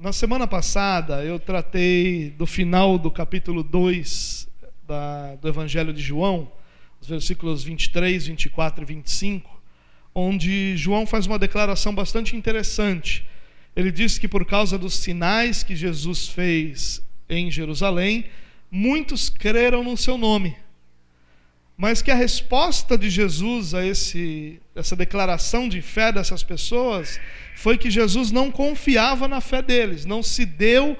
Na semana passada eu tratei do final do capítulo 2 da, do Evangelho de João, os versículos 23, 24 e 25, onde João faz uma declaração bastante interessante. Ele diz que por causa dos sinais que Jesus fez em Jerusalém, muitos creram no seu nome. Mas que a resposta de Jesus a esse, essa declaração de fé dessas pessoas foi que Jesus não confiava na fé deles, não se deu,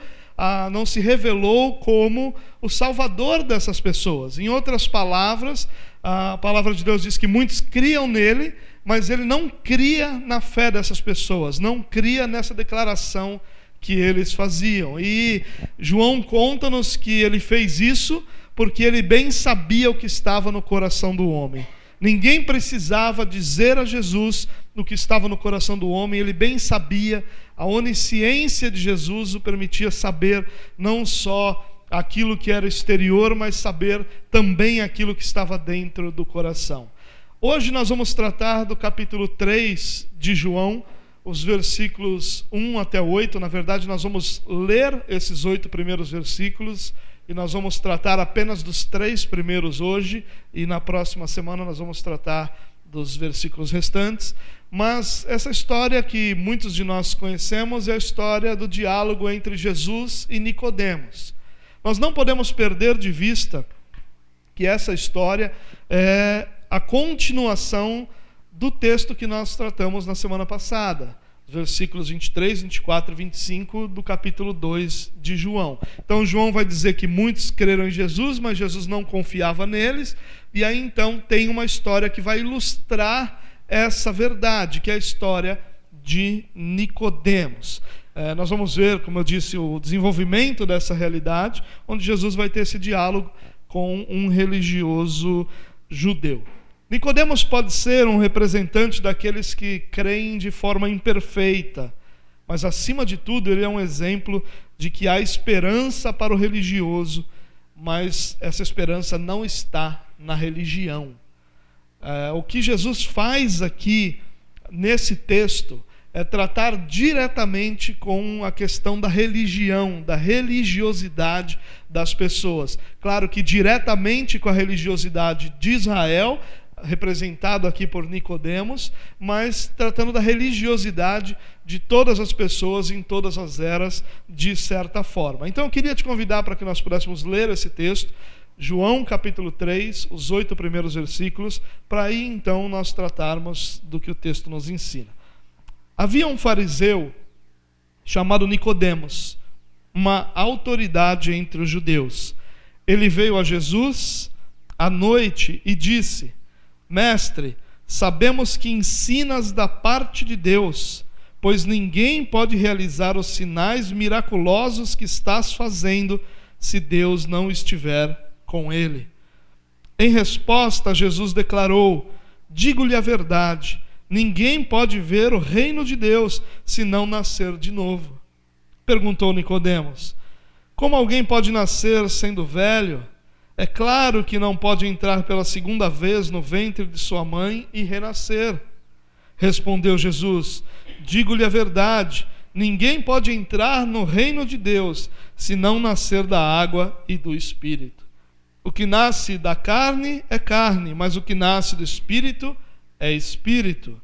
não se revelou como o salvador dessas pessoas. Em outras palavras, a palavra de Deus diz que muitos criam nele, mas ele não cria na fé dessas pessoas, não cria nessa declaração que eles faziam. E João conta-nos que ele fez isso porque ele bem sabia o que estava no coração do homem. Ninguém precisava dizer a Jesus no que estava no coração do homem, ele bem sabia, a onisciência de Jesus o permitia saber não só aquilo que era exterior, mas saber também aquilo que estava dentro do coração. Hoje nós vamos tratar do capítulo 3 de João, os versículos 1 até 8. Na verdade, nós vamos ler esses oito primeiros versículos e nós vamos tratar apenas dos três primeiros hoje, e na próxima semana nós vamos tratar dos versículos restantes. Mas essa história que muitos de nós conhecemos é a história do diálogo entre Jesus e Nicodemos. Nós não podemos perder de vista que essa história é a continuação do texto que nós tratamos na semana passada versículos 23, 24 e 25 do capítulo 2 de João. Então, João vai dizer que muitos creram em Jesus, mas Jesus não confiava neles, e aí então tem uma história que vai ilustrar essa verdade, que é a história de Nicodemos. É, nós vamos ver, como eu disse, o desenvolvimento dessa realidade, onde Jesus vai ter esse diálogo com um religioso judeu. Nicodemos pode ser um representante daqueles que creem de forma imperfeita, mas acima de tudo ele é um exemplo de que há esperança para o religioso, mas essa esperança não está na religião. É, o que Jesus faz aqui nesse texto é tratar diretamente com a questão da religião, da religiosidade das pessoas. Claro que diretamente com a religiosidade de Israel, representado aqui por Nicodemos, mas tratando da religiosidade de todas as pessoas em todas as eras, de certa forma. Então eu queria te convidar para que nós pudéssemos ler esse texto, João capítulo 3, os oito primeiros versículos, para aí então nós tratarmos do que o texto nos ensina. Havia um fariseu chamado Nicodemos, uma autoridade entre os judeus. Ele veio a Jesus à noite e disse: Mestre, sabemos que ensinas da parte de Deus, pois ninguém pode realizar os sinais miraculosos que estás fazendo se Deus não estiver com ele. Em resposta, Jesus declarou: Digo-lhe a verdade, ninguém pode ver o reino de Deus se não nascer de novo. Perguntou Nicodemos: Como alguém pode nascer sendo velho? É claro que não pode entrar pela segunda vez no ventre de sua mãe e renascer. Respondeu Jesus: Digo-lhe a verdade, ninguém pode entrar no reino de Deus se não nascer da água e do espírito. O que nasce da carne é carne, mas o que nasce do espírito é espírito.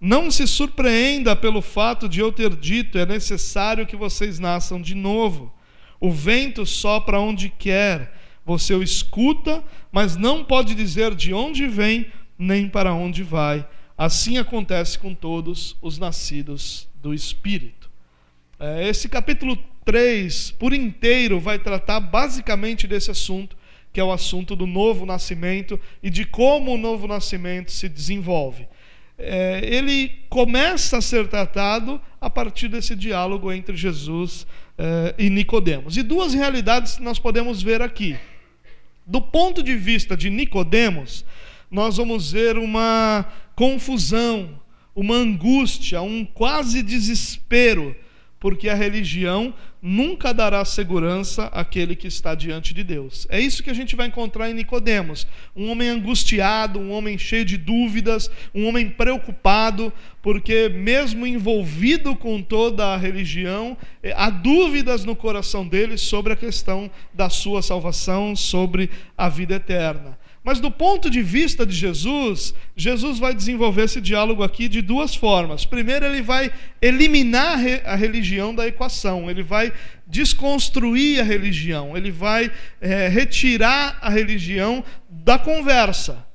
Não se surpreenda pelo fato de eu ter dito: é necessário que vocês nasçam de novo. O vento sopra onde quer você o escuta, mas não pode dizer de onde vem nem para onde vai. Assim acontece com todos os nascidos do Espírito. É, esse capítulo 3, por inteiro, vai tratar basicamente desse assunto, que é o assunto do novo nascimento e de como o novo nascimento se desenvolve. É, ele começa a ser tratado a partir desse diálogo entre Jesus é, e Nicodemos. E duas realidades nós podemos ver aqui. Do ponto de vista de Nicodemos, nós vamos ver uma confusão, uma angústia, um quase desespero porque a religião nunca dará segurança àquele que está diante de Deus. É isso que a gente vai encontrar em Nicodemos, um homem angustiado, um homem cheio de dúvidas, um homem preocupado, porque mesmo envolvido com toda a religião, eh, há dúvidas no coração dele sobre a questão da sua salvação, sobre a vida eterna. Mas do ponto de vista de Jesus, Jesus vai desenvolver esse diálogo aqui de duas formas. Primeiro, ele vai eliminar a religião da equação, ele vai desconstruir a religião, ele vai é, retirar a religião da conversa,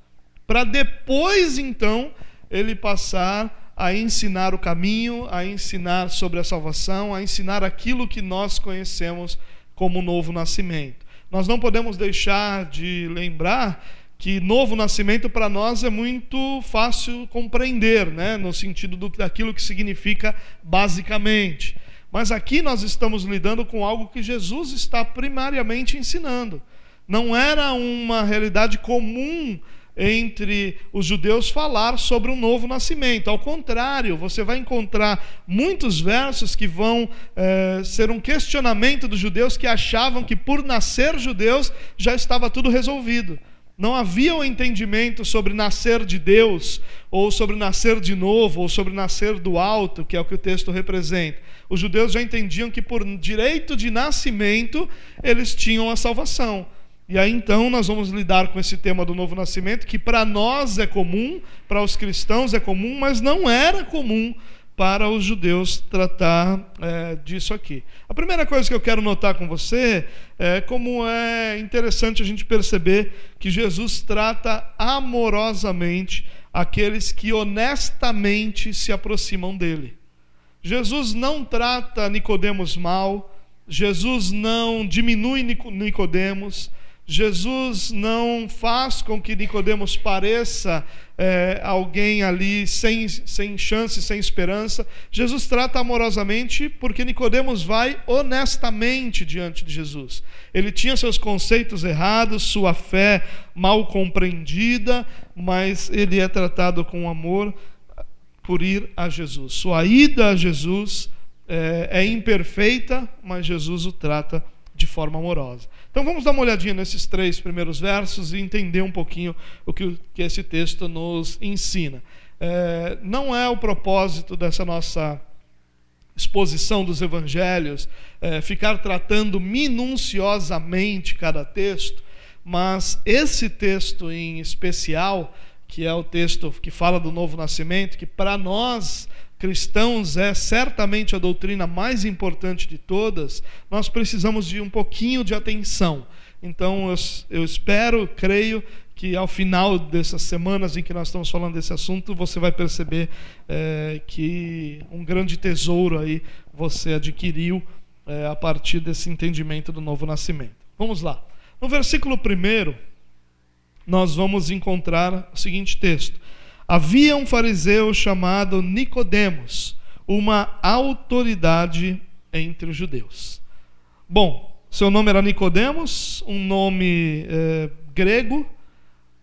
para depois, então, ele passar a ensinar o caminho, a ensinar sobre a salvação, a ensinar aquilo que nós conhecemos como novo nascimento. Nós não podemos deixar de lembrar que novo nascimento para nós é muito fácil compreender, né? no sentido do, daquilo que significa basicamente. Mas aqui nós estamos lidando com algo que Jesus está primariamente ensinando. Não era uma realidade comum entre os judeus falar sobre um novo nascimento. Ao contrário, você vai encontrar muitos versos que vão é, ser um questionamento dos judeus que achavam que por nascer judeus já estava tudo resolvido. Não havia o um entendimento sobre nascer de Deus, ou sobre nascer de novo, ou sobre nascer do alto, que é o que o texto representa. Os judeus já entendiam que por direito de nascimento eles tinham a salvação. E aí então nós vamos lidar com esse tema do novo nascimento, que para nós é comum, para os cristãos é comum, mas não era comum para os judeus tratar é, disso aqui. A primeira coisa que eu quero notar com você é como é interessante a gente perceber que Jesus trata amorosamente aqueles que honestamente se aproximam dele. Jesus não trata Nicodemos mal, Jesus não diminui Nicodemos, Jesus não faz com que Nicodemos pareça é, alguém ali sem, sem chance, sem esperança. Jesus trata amorosamente porque Nicodemos vai honestamente diante de Jesus. Ele tinha seus conceitos errados, sua fé mal compreendida, mas ele é tratado com amor por ir a Jesus. Sua ida a Jesus é, é imperfeita, mas Jesus o trata de forma amorosa. Então vamos dar uma olhadinha nesses três primeiros versos e entender um pouquinho o que, que esse texto nos ensina. É, não é o propósito dessa nossa exposição dos evangelhos é, ficar tratando minuciosamente cada texto, mas esse texto em especial, que é o texto que fala do novo nascimento, que para nós cristãos é certamente a doutrina mais importante de todas, nós precisamos de um pouquinho de atenção. Então eu, eu espero, creio que ao final dessas semanas em que nós estamos falando desse assunto, você vai perceber é, que um grande tesouro aí você adquiriu é, a partir desse entendimento do novo nascimento. Vamos lá. No versículo 1, nós vamos encontrar o seguinte texto: Havia um fariseu chamado Nicodemos, uma autoridade entre os judeus. Bom, seu nome era Nicodemos, um nome é, grego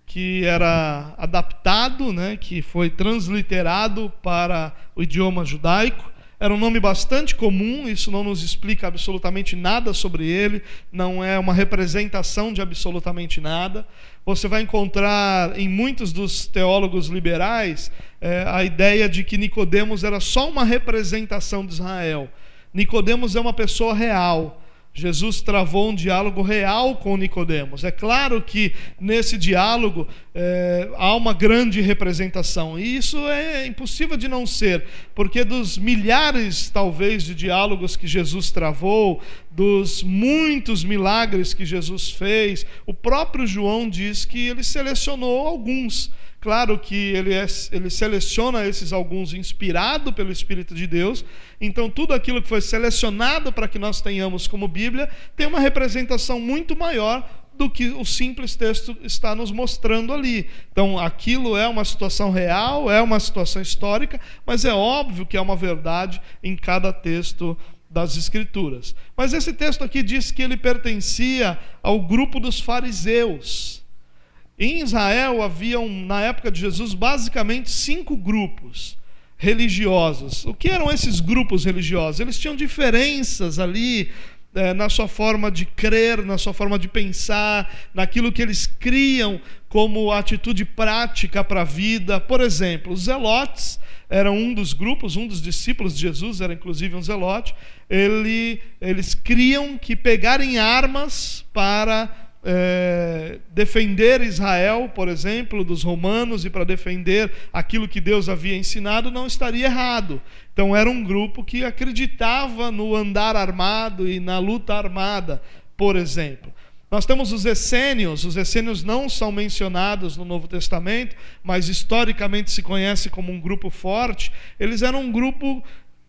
que era adaptado, né, que foi transliterado para o idioma judaico. Era um nome bastante comum, isso não nos explica absolutamente nada sobre ele, não é uma representação de absolutamente nada. Você vai encontrar em muitos dos teólogos liberais é, a ideia de que Nicodemos era só uma representação de Israel. Nicodemos é uma pessoa real, Jesus travou um diálogo real com Nicodemos. É claro que nesse diálogo é, há uma grande representação e isso é impossível de não ser, porque dos milhares talvez de diálogos que Jesus travou, dos muitos milagres que Jesus fez, o próprio João diz que ele selecionou alguns Claro que ele, é, ele seleciona esses alguns inspirado pelo Espírito de Deus, então tudo aquilo que foi selecionado para que nós tenhamos como Bíblia tem uma representação muito maior do que o simples texto está nos mostrando ali. Então, aquilo é uma situação real, é uma situação histórica, mas é óbvio que é uma verdade em cada texto das Escrituras. Mas esse texto aqui diz que ele pertencia ao grupo dos fariseus. Em Israel haviam, na época de Jesus, basicamente cinco grupos religiosos. O que eram esses grupos religiosos? Eles tinham diferenças ali é, na sua forma de crer, na sua forma de pensar, naquilo que eles criam como atitude prática para a vida. Por exemplo, os zelotes eram um dos grupos, um dos discípulos de Jesus era inclusive um zelote. Ele, eles criam que pegarem armas para é, defender Israel, por exemplo, dos romanos e para defender aquilo que Deus havia ensinado, não estaria errado. Então, era um grupo que acreditava no andar armado e na luta armada, por exemplo. Nós temos os essênios, os essênios não são mencionados no Novo Testamento, mas historicamente se conhece como um grupo forte. Eles eram um grupo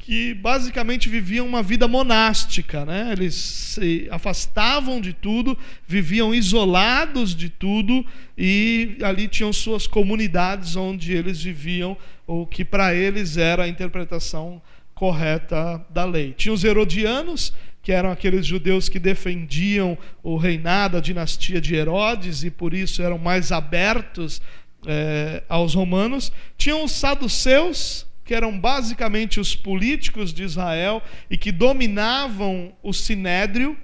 que basicamente viviam uma vida monástica, né? Eles se afastavam de tudo, viviam isolados de tudo e ali tinham suas comunidades onde eles viviam o que para eles era a interpretação correta da lei. Tinha os herodianos, que eram aqueles judeus que defendiam o reinado, a dinastia de Herodes e por isso eram mais abertos é, aos romanos. Tinham os saduceus, que eram basicamente os políticos de Israel e que dominavam o sinédrio.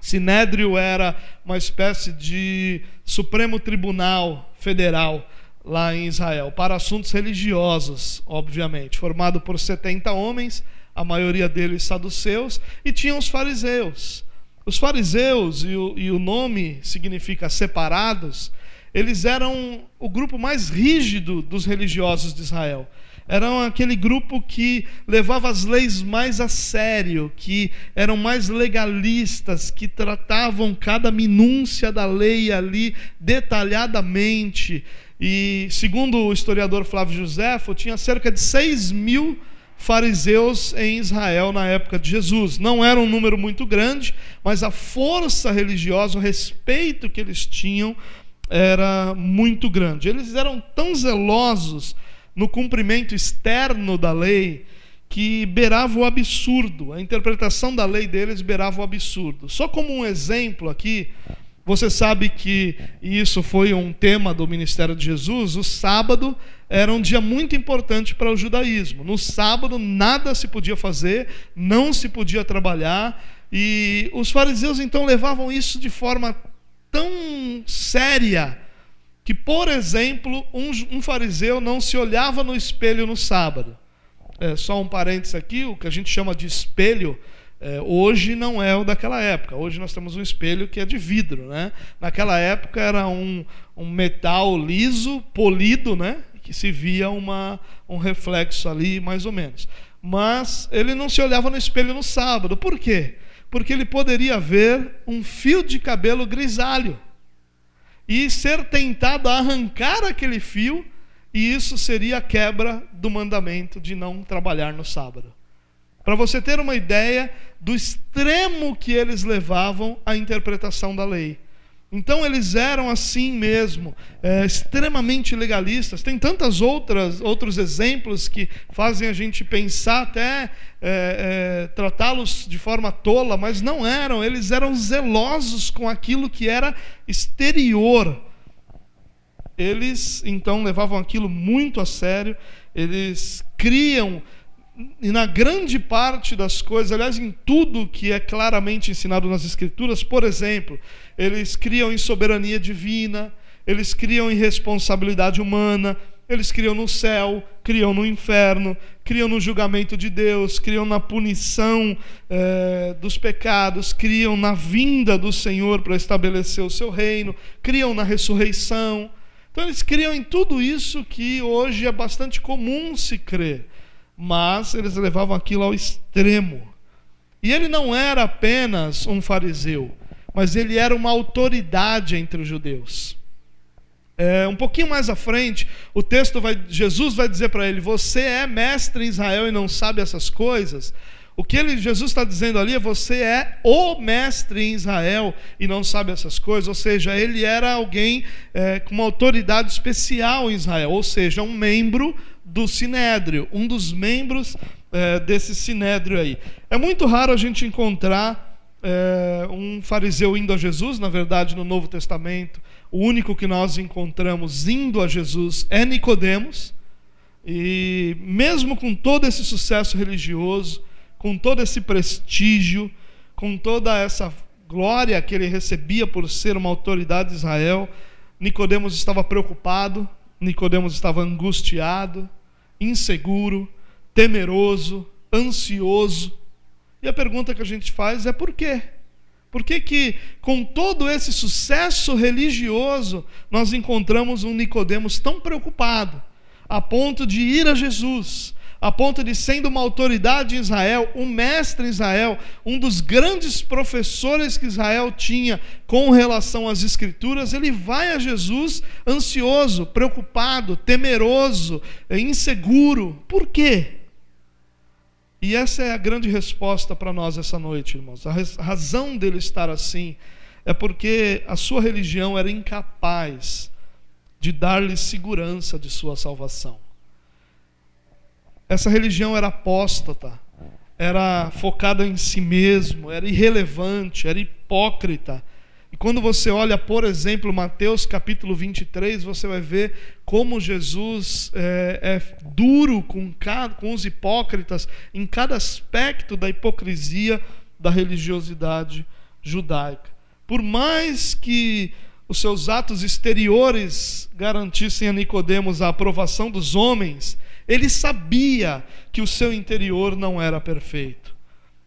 Sinédrio era uma espécie de Supremo Tribunal Federal lá em Israel, para assuntos religiosos, obviamente, formado por 70 homens, a maioria deles saduceus, e tinham os fariseus. Os fariseus, e o, e o nome significa separados, eles eram o grupo mais rígido dos religiosos de Israel eram aquele grupo que levava as leis mais a sério, que eram mais legalistas, que tratavam cada minúcia da lei ali detalhadamente. E, segundo o historiador Flávio Josefo, tinha cerca de 6 mil fariseus em Israel na época de Jesus. Não era um número muito grande, mas a força religiosa, o respeito que eles tinham era muito grande. Eles eram tão zelosos no cumprimento externo da lei que beirava o absurdo. A interpretação da lei deles beirava o absurdo. Só como um exemplo aqui, você sabe que isso foi um tema do ministério de Jesus. O sábado era um dia muito importante para o judaísmo. No sábado nada se podia fazer, não se podia trabalhar, e os fariseus então levavam isso de forma tão séria que, por exemplo, um, um fariseu não se olhava no espelho no sábado. É, só um parênteses aqui, o que a gente chama de espelho, é, hoje não é o daquela época. Hoje nós temos um espelho que é de vidro. Né? Naquela época era um, um metal liso, polido, né? que se via uma, um reflexo ali, mais ou menos. Mas ele não se olhava no espelho no sábado. Por quê? Porque ele poderia ver um fio de cabelo grisalho e ser tentado a arrancar aquele fio, e isso seria a quebra do mandamento de não trabalhar no sábado. Para você ter uma ideia do extremo que eles levavam à interpretação da lei. Então eles eram assim mesmo, é, extremamente legalistas. Tem tantas outras outros exemplos que fazem a gente pensar até é, é, tratá-los de forma tola, mas não eram. Eles eram zelosos com aquilo que era exterior. Eles então levavam aquilo muito a sério. Eles criam e na grande parte das coisas, aliás, em tudo que é claramente ensinado nas Escrituras, por exemplo, eles criam em soberania divina, eles criam em responsabilidade humana, eles criam no céu, criam no inferno, criam no julgamento de Deus, criam na punição eh, dos pecados, criam na vinda do Senhor para estabelecer o seu reino, criam na ressurreição. Então, eles criam em tudo isso que hoje é bastante comum se crer mas eles levavam aquilo ao extremo. E ele não era apenas um fariseu, mas ele era uma autoridade entre os judeus. É, um pouquinho mais à frente, o texto vai, Jesus vai dizer para ele: Você é mestre em Israel e não sabe essas coisas. O que ele, Jesus está dizendo ali é: Você é o mestre em Israel e não sabe essas coisas. Ou seja, ele era alguém é, com uma autoridade especial em Israel, ou seja, um membro do Sinédrio, um dos membros é, desse Sinédrio aí. É muito raro a gente encontrar é, um fariseu indo a Jesus, na verdade, no Novo Testamento, o único que nós encontramos indo a Jesus é Nicodemos. E mesmo com todo esse sucesso religioso, com todo esse prestígio, com toda essa glória que ele recebia por ser uma autoridade de Israel, Nicodemos estava preocupado, Nicodemos estava angustiado, inseguro, temeroso, ansioso. E a pergunta que a gente faz é por quê? Por que, que com todo esse sucesso religioso nós encontramos um Nicodemos tão preocupado, a ponto de ir a Jesus, a ponto de, sendo uma autoridade em Israel, um mestre em Israel, um dos grandes professores que Israel tinha com relação às Escrituras, ele vai a Jesus ansioso, preocupado, temeroso, inseguro. Por quê? E essa é a grande resposta para nós essa noite, irmãos. A razão dele estar assim é porque a sua religião era incapaz de dar-lhe segurança de sua salvação. Essa religião era apóstata, era focada em si mesmo, era irrelevante, era hipócrita. E quando você olha, por exemplo, Mateus capítulo 23, você vai ver como Jesus é, é duro com, com os hipócritas em cada aspecto da hipocrisia da religiosidade judaica. Por mais que os seus atos exteriores garantissem a Nicodemos a aprovação dos homens, ele sabia que o seu interior não era perfeito.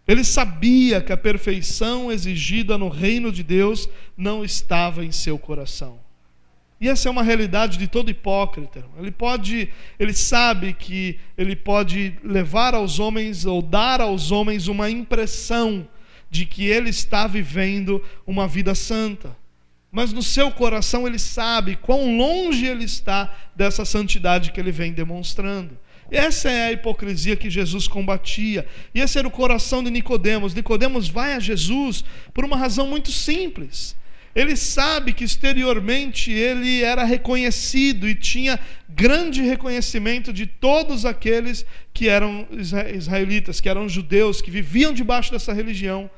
Ele sabia que a perfeição exigida no reino de Deus não estava em seu coração. E essa é uma realidade de todo hipócrita. Ele pode, ele sabe que ele pode levar aos homens ou dar aos homens uma impressão de que ele está vivendo uma vida santa mas no seu coração ele sabe quão longe ele está dessa santidade que ele vem demonstrando. Essa é a hipocrisia que Jesus combatia. E esse era o coração de Nicodemos. Nicodemos vai a Jesus por uma razão muito simples. Ele sabe que exteriormente ele era reconhecido e tinha grande reconhecimento de todos aqueles que eram israelitas, que eram judeus, que viviam debaixo dessa religião.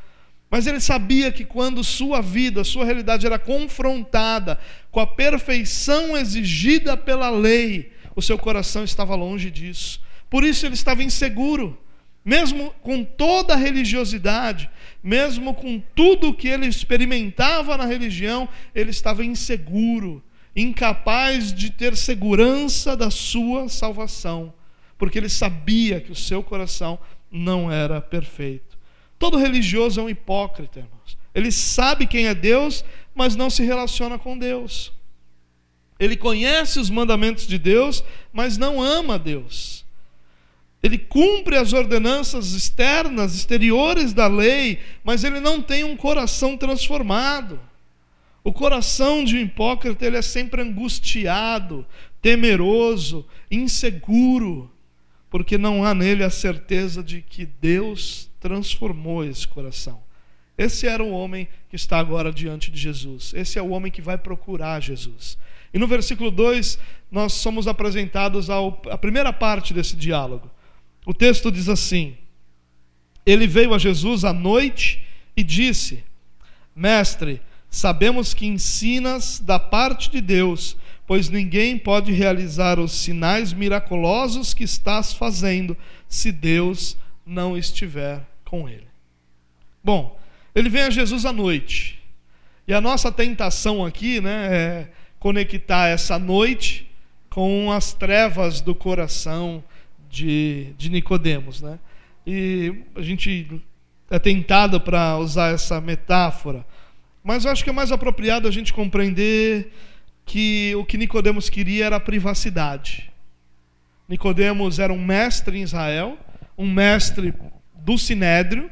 Mas ele sabia que quando sua vida, sua realidade era confrontada com a perfeição exigida pela lei, o seu coração estava longe disso. Por isso ele estava inseguro. Mesmo com toda a religiosidade, mesmo com tudo que ele experimentava na religião, ele estava inseguro, incapaz de ter segurança da sua salvação, porque ele sabia que o seu coração não era perfeito. Todo religioso é um hipócrita, irmãos. Ele sabe quem é Deus, mas não se relaciona com Deus. Ele conhece os mandamentos de Deus, mas não ama Deus. Ele cumpre as ordenanças externas, exteriores da lei, mas ele não tem um coração transformado. O coração de um hipócrita ele é sempre angustiado, temeroso, inseguro, porque não há nele a certeza de que Deus transformou esse coração. Esse era o homem que está agora diante de Jesus. Esse é o homem que vai procurar Jesus. E no versículo 2, nós somos apresentados à primeira parte desse diálogo. O texto diz assim: Ele veio a Jesus à noite e disse: Mestre, sabemos que ensinas da parte de Deus, pois ninguém pode realizar os sinais miraculosos que estás fazendo se Deus não estiver com ele. Bom, ele vem a Jesus à noite. E a nossa tentação aqui né, é conectar essa noite com as trevas do coração de, de Nicodemos. Né? E a gente é tentado para usar essa metáfora. Mas eu acho que é mais apropriado a gente compreender que o que Nicodemos queria era a privacidade. Nicodemos era um mestre em Israel, um mestre do Sinédrio,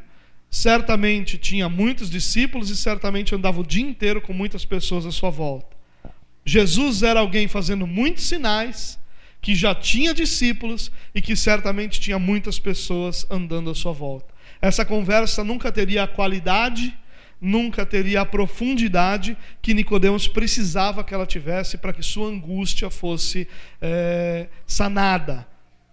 certamente tinha muitos discípulos e certamente andava o dia inteiro com muitas pessoas à sua volta. Jesus era alguém fazendo muitos sinais, que já tinha discípulos e que certamente tinha muitas pessoas andando à sua volta. Essa conversa nunca teria a qualidade, nunca teria a profundidade que Nicodemos precisava que ela tivesse para que sua angústia fosse é, sanada,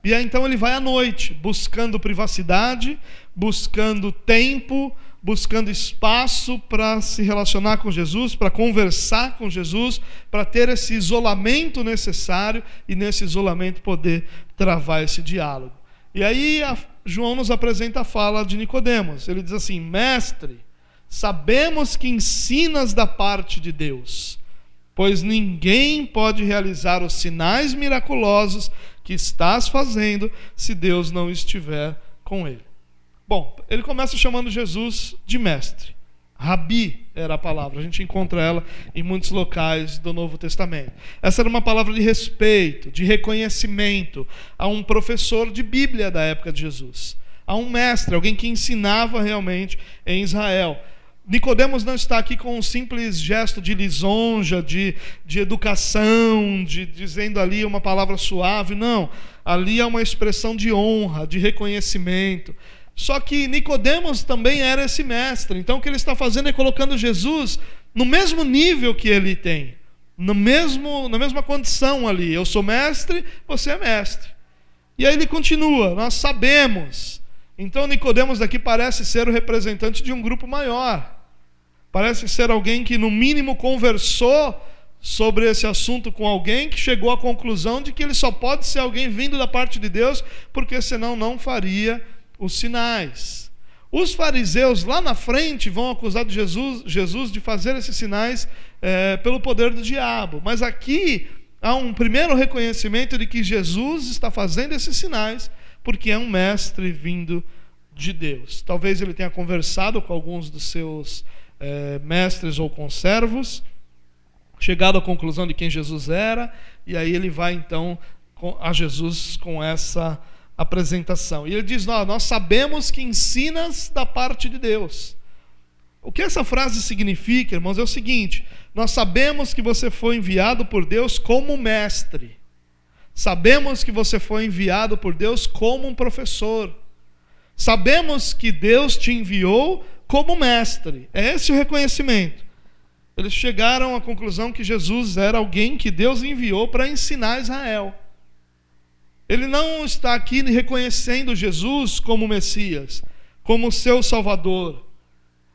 e aí, então ele vai à noite, buscando privacidade, buscando tempo, buscando espaço para se relacionar com Jesus, para conversar com Jesus, para ter esse isolamento necessário e nesse isolamento poder travar esse diálogo. E aí João nos apresenta a fala de Nicodemos. Ele diz assim: Mestre, sabemos que ensinas da parte de Deus, pois ninguém pode realizar os sinais miraculosos que estás fazendo se Deus não estiver com ele. Bom, ele começa chamando Jesus de mestre. Rabi era a palavra, a gente encontra ela em muitos locais do Novo Testamento. Essa era uma palavra de respeito, de reconhecimento a um professor de Bíblia da época de Jesus, a um mestre, alguém que ensinava realmente em Israel. Nicodemos não está aqui com um simples gesto de lisonja, de, de educação, de dizendo ali uma palavra suave, não. Ali é uma expressão de honra, de reconhecimento, só que Nicodemos também era esse mestre. Então o que ele está fazendo é colocando Jesus no mesmo nível que ele tem, no mesmo, na mesma condição ali. Eu sou mestre, você é mestre. E aí ele continua: nós sabemos. Então Nicodemos aqui parece ser o representante de um grupo maior. Parece ser alguém que no mínimo conversou sobre esse assunto com alguém que chegou à conclusão de que ele só pode ser alguém vindo da parte de Deus, porque senão não faria os sinais. Os fariseus lá na frente vão acusar de Jesus, Jesus de fazer esses sinais é, pelo poder do diabo. Mas aqui há um primeiro reconhecimento de que Jesus está fazendo esses sinais porque é um mestre vindo de Deus. Talvez ele tenha conversado com alguns dos seus é, mestres ou conservos, chegado à conclusão de quem Jesus era, e aí ele vai então a Jesus com essa apresentação. E ele diz: Nós, nós sabemos que ensinas da parte de Deus. O que essa frase significa, irmãos, é o seguinte: nós sabemos que você foi enviado por Deus como mestre. Sabemos que você foi enviado por Deus como um professor. Sabemos que Deus te enviou como mestre. É esse o reconhecimento. Eles chegaram à conclusão que Jesus era alguém que Deus enviou para ensinar Israel. Ele não está aqui reconhecendo Jesus como Messias, como seu Salvador.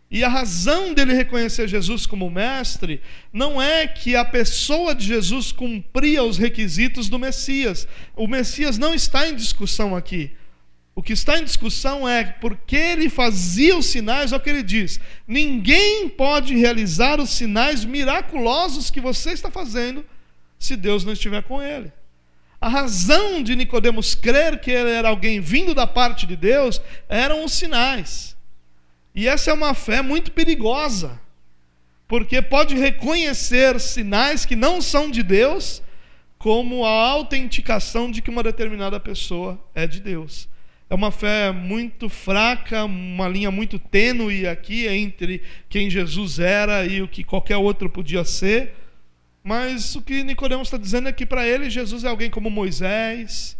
E a razão dele reconhecer Jesus como mestre não é que a pessoa de Jesus cumpria os requisitos do Messias. O Messias não está em discussão aqui. O que está em discussão é porque ele fazia os sinais, é o que ele diz: ninguém pode realizar os sinais miraculosos que você está fazendo se Deus não estiver com ele. A razão de Nicodemos crer que ele era alguém vindo da parte de Deus eram os sinais. E essa é uma fé muito perigosa, porque pode reconhecer sinais que não são de Deus como a autenticação de que uma determinada pessoa é de Deus. É uma fé muito fraca, uma linha muito tênue aqui entre quem Jesus era e o que qualquer outro podia ser. Mas o que Nicodemos está dizendo é que para ele Jesus é alguém como Moisés,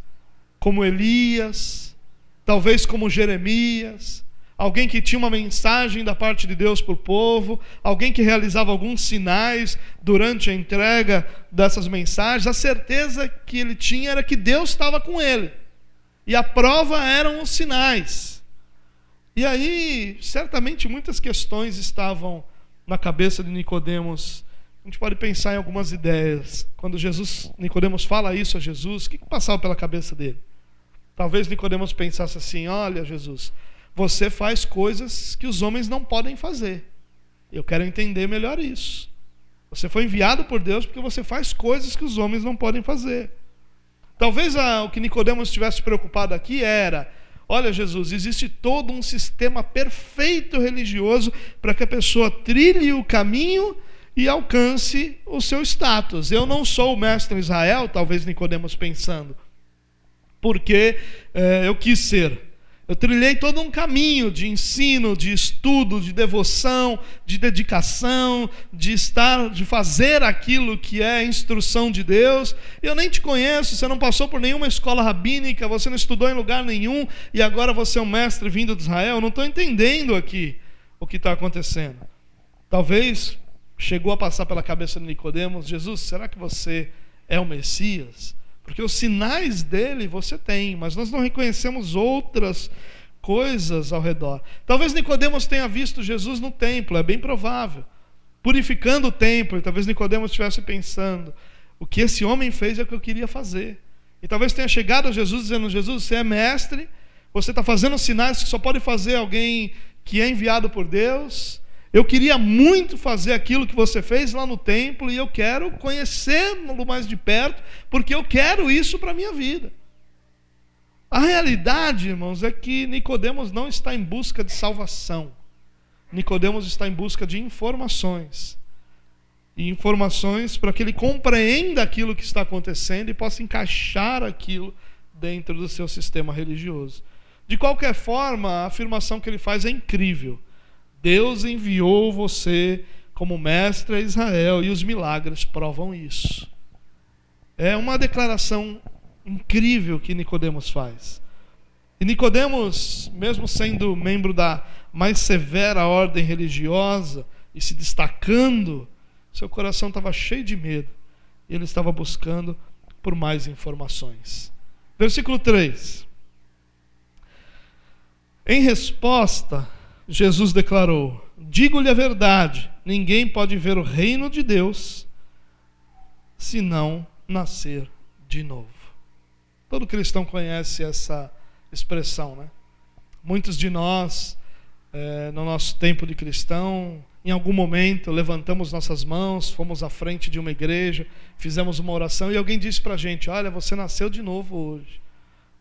como Elias, talvez como Jeremias, alguém que tinha uma mensagem da parte de Deus para o povo, alguém que realizava alguns sinais durante a entrega dessas mensagens. A certeza que ele tinha era que Deus estava com ele. E a prova eram os sinais. E aí, certamente muitas questões estavam na cabeça de Nicodemos a gente pode pensar em algumas ideias. Quando Jesus, Nicodemos fala isso a Jesus, o que, passava pela cabeça dele? Talvez Nicodemos pensasse assim: "Olha, Jesus, você faz coisas que os homens não podem fazer. Eu quero entender melhor isso. Você foi enviado por Deus porque você faz coisas que os homens não podem fazer. Talvez a, o que Nicodemos estivesse preocupado aqui era: olha, Jesus, existe todo um sistema perfeito religioso para que a pessoa trilhe o caminho e alcance o seu status. Eu não sou o mestre Israel, talvez Nicodemos pensando, porque é, eu quis ser. Eu trilhei todo um caminho de ensino, de estudo, de devoção, de dedicação, de estar, de fazer aquilo que é a instrução de Deus. Eu nem te conheço, você não passou por nenhuma escola rabínica, você não estudou em lugar nenhum e agora você é um mestre vindo de Israel. Eu não estou entendendo aqui o que está acontecendo. Talvez chegou a passar pela cabeça de Nicodemos, Jesus, será que você é o Messias? Porque os sinais dele você tem, mas nós não reconhecemos outras coisas ao redor. Talvez Nicodemos tenha visto Jesus no templo, é bem provável, purificando o templo, e talvez Nicodemos estivesse pensando: o que esse homem fez é o que eu queria fazer. E talvez tenha chegado a Jesus dizendo: Jesus, você é mestre, você está fazendo sinais que só pode fazer alguém que é enviado por Deus. Eu queria muito fazer aquilo que você fez lá no templo e eu quero conhecê-lo mais de perto, porque eu quero isso para a minha vida. A realidade, irmãos, é que Nicodemos não está em busca de salvação. Nicodemos está em busca de informações. E informações para que ele compreenda aquilo que está acontecendo e possa encaixar aquilo dentro do seu sistema religioso. De qualquer forma, a afirmação que ele faz é incrível. Deus enviou você como mestre a Israel e os milagres provam isso. É uma declaração incrível que Nicodemos faz. E Nicodemos, mesmo sendo membro da mais severa ordem religiosa e se destacando, seu coração estava cheio de medo. E ele estava buscando por mais informações. Versículo 3. Em resposta, Jesus declarou: Digo-lhe a verdade, ninguém pode ver o reino de Deus se não nascer de novo. Todo cristão conhece essa expressão, né? Muitos de nós, é, no nosso tempo de cristão, em algum momento levantamos nossas mãos, fomos à frente de uma igreja, fizemos uma oração e alguém disse para a gente: Olha, você nasceu de novo hoje.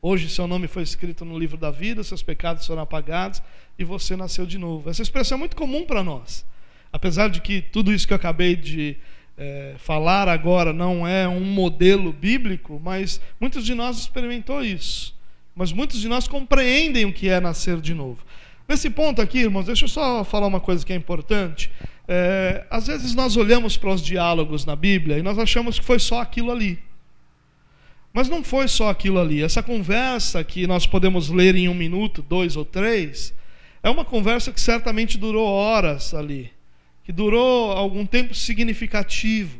Hoje seu nome foi escrito no livro da vida, seus pecados foram apagados e você nasceu de novo. Essa expressão é muito comum para nós. Apesar de que tudo isso que eu acabei de é, falar agora não é um modelo bíblico, mas muitos de nós experimentou isso. Mas muitos de nós compreendem o que é nascer de novo. Nesse ponto aqui, irmãos, deixa eu só falar uma coisa que é importante. É, às vezes nós olhamos para os diálogos na Bíblia e nós achamos que foi só aquilo ali. Mas não foi só aquilo ali. Essa conversa que nós podemos ler em um minuto, dois ou três, é uma conversa que certamente durou horas ali, que durou algum tempo significativo.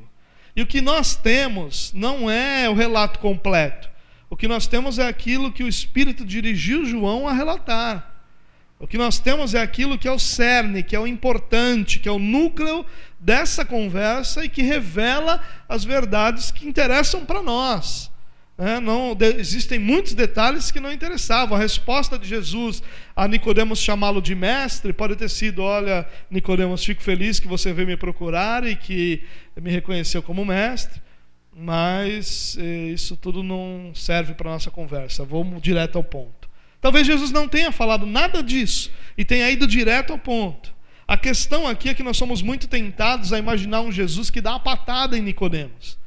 E o que nós temos não é o relato completo. O que nós temos é aquilo que o Espírito dirigiu João a relatar. O que nós temos é aquilo que é o cerne, que é o importante, que é o núcleo dessa conversa e que revela as verdades que interessam para nós. É, não, de, existem muitos detalhes que não interessavam. A resposta de Jesus a Nicodemos chamá-lo de mestre pode ter sido: Olha, Nicodemos, fico feliz que você veio me procurar e que me reconheceu como mestre, mas eh, isso tudo não serve para a nossa conversa. Vamos direto ao ponto. Talvez Jesus não tenha falado nada disso e tenha ido direto ao ponto. A questão aqui é que nós somos muito tentados a imaginar um Jesus que dá uma patada em Nicodemos.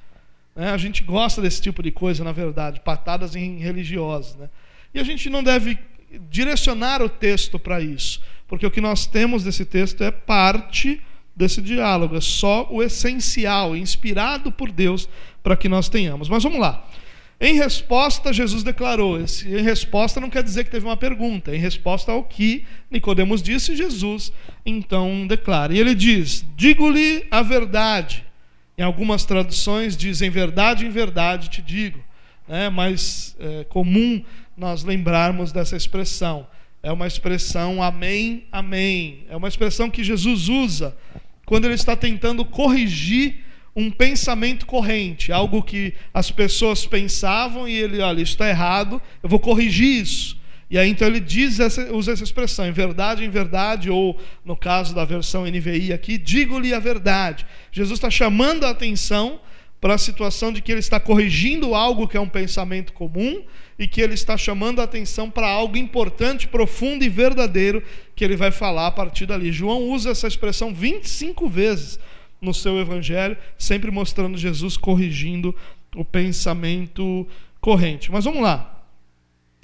Né? A gente gosta desse tipo de coisa, na verdade, patadas em religiosos. Né? E a gente não deve direcionar o texto para isso, porque o que nós temos desse texto é parte desse diálogo, é só o essencial, inspirado por Deus para que nós tenhamos. Mas vamos lá. Em resposta, Jesus declarou. Esse, em resposta não quer dizer que teve uma pergunta. Em resposta ao que Nicodemos disse, Jesus então declara. E ele diz: Digo-lhe a verdade. Em algumas traduções dizem verdade em verdade te digo. É mais é comum nós lembrarmos dessa expressão. É uma expressão amém, amém. É uma expressão que Jesus usa quando ele está tentando corrigir um pensamento corrente, algo que as pessoas pensavam e ele, olha, isso está errado, eu vou corrigir isso. E aí então ele diz essa, usa essa expressão, em verdade, em verdade, ou no caso da versão NVI aqui, digo-lhe a verdade. Jesus está chamando a atenção para a situação de que ele está corrigindo algo que é um pensamento comum e que ele está chamando a atenção para algo importante, profundo e verdadeiro que ele vai falar a partir dali. João usa essa expressão 25 vezes no seu evangelho, sempre mostrando Jesus corrigindo o pensamento corrente. Mas vamos lá.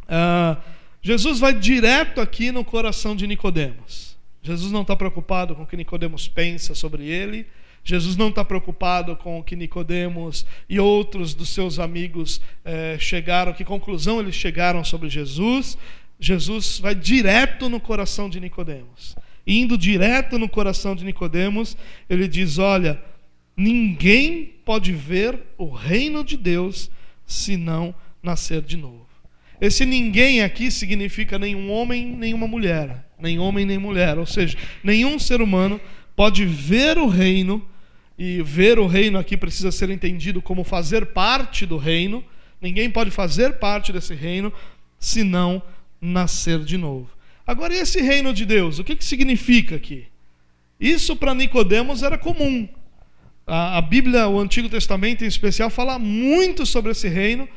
Uh, Jesus vai direto aqui no coração de Nicodemos. Jesus não está preocupado com o que Nicodemos pensa sobre ele. Jesus não está preocupado com o que Nicodemos e outros dos seus amigos eh, chegaram, que conclusão eles chegaram sobre Jesus. Jesus vai direto no coração de Nicodemos. Indo direto no coração de Nicodemos, ele diz: Olha, ninguém pode ver o reino de Deus se não nascer de novo. Esse ninguém aqui significa nenhum homem, nenhuma mulher. Nem homem, nem mulher. Ou seja, nenhum ser humano pode ver o reino, e ver o reino aqui precisa ser entendido como fazer parte do reino, Ninguém pode fazer parte desse reino se não nascer de novo. Agora, esse reino de Deus? O que, que significa aqui? Isso para Nicodemos era comum. A, a Bíblia, o Antigo Testamento em especial, fala muito sobre esse reino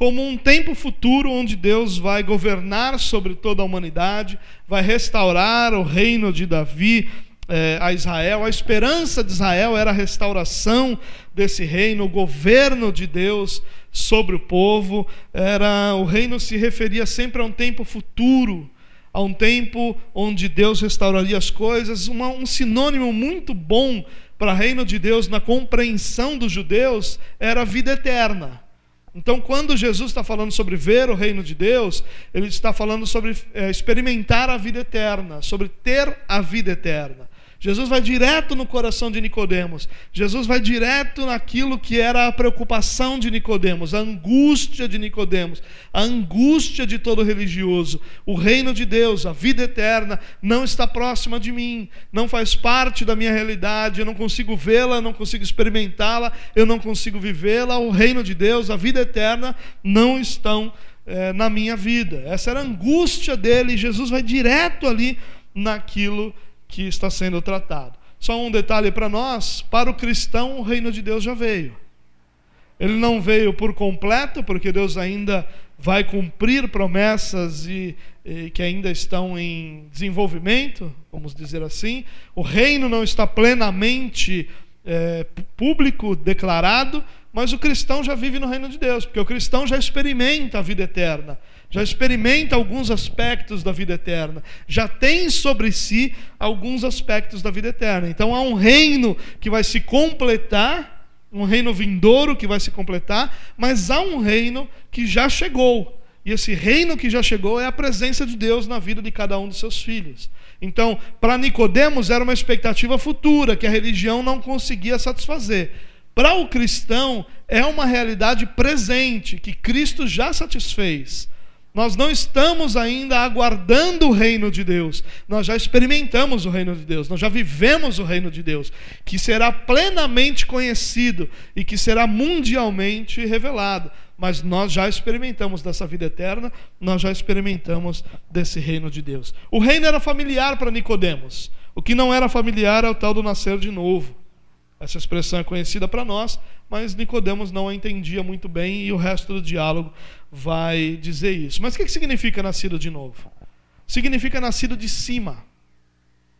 como um tempo futuro onde Deus vai governar sobre toda a humanidade, vai restaurar o reino de Davi eh, a Israel. A esperança de Israel era a restauração desse reino, o governo de Deus sobre o povo. Era o reino se referia sempre a um tempo futuro, a um tempo onde Deus restauraria as coisas, uma, um sinônimo muito bom para o reino de Deus na compreensão dos judeus era a vida eterna. Então, quando Jesus está falando sobre ver o reino de Deus, ele está falando sobre é, experimentar a vida eterna, sobre ter a vida eterna. Jesus vai direto no coração de Nicodemos. Jesus vai direto naquilo que era a preocupação de Nicodemos, a angústia de Nicodemos, a angústia de todo religioso. O reino de Deus, a vida eterna, não está próxima de mim, não faz parte da minha realidade, eu não consigo vê-la, não consigo experimentá-la, eu não consigo vivê-la. O reino de Deus, a vida eterna, não estão é, na minha vida. Essa era a angústia dele, Jesus vai direto ali naquilo que que está sendo tratado. Só um detalhe para nós: para o cristão, o reino de Deus já veio. Ele não veio por completo, porque Deus ainda vai cumprir promessas e, e, que ainda estão em desenvolvimento, vamos dizer assim. O reino não está plenamente é, público, declarado, mas o cristão já vive no reino de Deus, porque o cristão já experimenta a vida eterna já experimenta alguns aspectos da vida eterna, já tem sobre si alguns aspectos da vida eterna. Então há um reino que vai se completar, um reino vindouro que vai se completar, mas há um reino que já chegou. E esse reino que já chegou é a presença de Deus na vida de cada um dos seus filhos. Então, para Nicodemos era uma expectativa futura que a religião não conseguia satisfazer. Para o cristão é uma realidade presente que Cristo já satisfez. Nós não estamos ainda aguardando o reino de Deus. Nós já experimentamos o reino de Deus, nós já vivemos o reino de Deus, que será plenamente conhecido e que será mundialmente revelado. Mas nós já experimentamos dessa vida eterna, nós já experimentamos desse reino de Deus. O reino era familiar para Nicodemos. O que não era familiar é o tal do nascer de novo. Essa expressão é conhecida para nós, mas Nicodemos não a entendia muito bem e o resto do diálogo vai dizer isso. Mas o que significa nascido de novo? Significa nascido de cima.